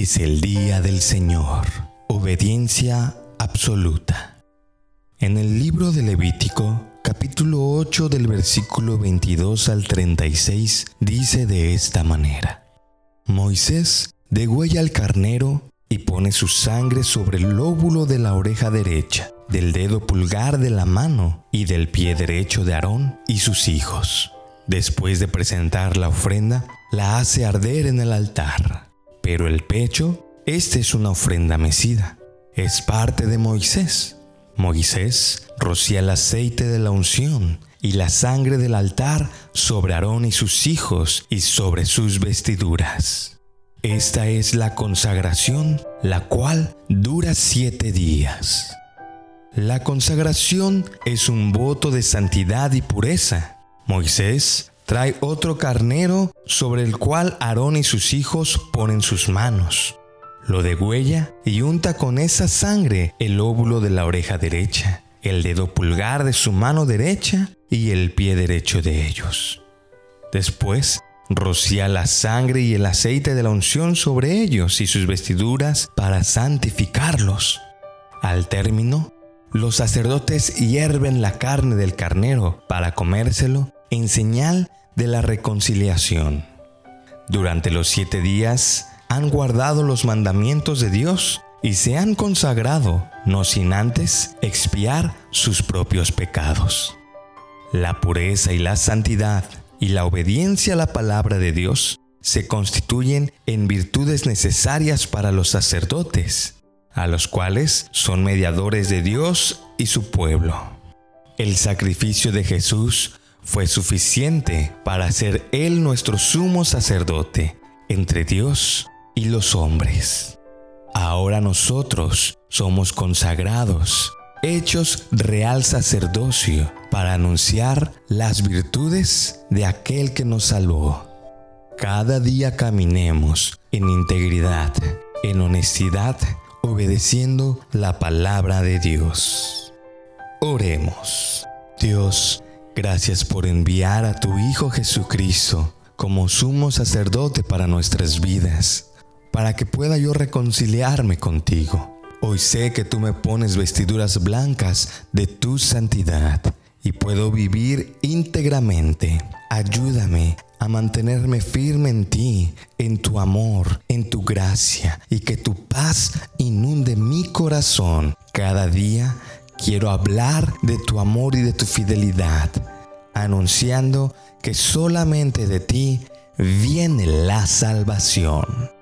Es el día del Señor. Obediencia absoluta. En el libro de Levítico, capítulo 8 del versículo 22 al 36, dice de esta manera. Moisés degüella al carnero y pone su sangre sobre el lóbulo de la oreja derecha, del dedo pulgar de la mano y del pie derecho de Aarón y sus hijos. Después de presentar la ofrenda, la hace arder en el altar. Pero el pecho, este es una ofrenda mecida. Es parte de Moisés. Moisés rocía el aceite de la unción y la sangre del altar sobre Aarón y sus hijos y sobre sus vestiduras. Esta es la consagración, la cual dura siete días. La consagración es un voto de santidad y pureza. Moisés trae otro carnero sobre el cual Aarón y sus hijos ponen sus manos. Lo degüella y unta con esa sangre el óvulo de la oreja derecha, el dedo pulgar de su mano derecha y el pie derecho de ellos. Después rocía la sangre y el aceite de la unción sobre ellos y sus vestiduras para santificarlos. Al término, los sacerdotes hierven la carne del carnero para comérselo en señal de la reconciliación. Durante los siete días han guardado los mandamientos de Dios y se han consagrado, no sin antes expiar sus propios pecados. La pureza y la santidad y la obediencia a la palabra de Dios se constituyen en virtudes necesarias para los sacerdotes, a los cuales son mediadores de Dios y su pueblo. El sacrificio de Jesús fue suficiente para ser Él nuestro sumo sacerdote entre Dios y los hombres. Ahora nosotros somos consagrados hechos real sacerdocio para anunciar las virtudes de aquel que nos salvó. Cada día caminemos en integridad, en honestidad, obedeciendo la palabra de Dios. Oremos. Dios, gracias por enviar a tu Hijo Jesucristo como sumo sacerdote para nuestras vidas, para que pueda yo reconciliarme contigo Hoy sé que tú me pones vestiduras blancas de tu santidad y puedo vivir íntegramente. Ayúdame a mantenerme firme en ti, en tu amor, en tu gracia y que tu paz inunde mi corazón. Cada día quiero hablar de tu amor y de tu fidelidad, anunciando que solamente de ti viene la salvación.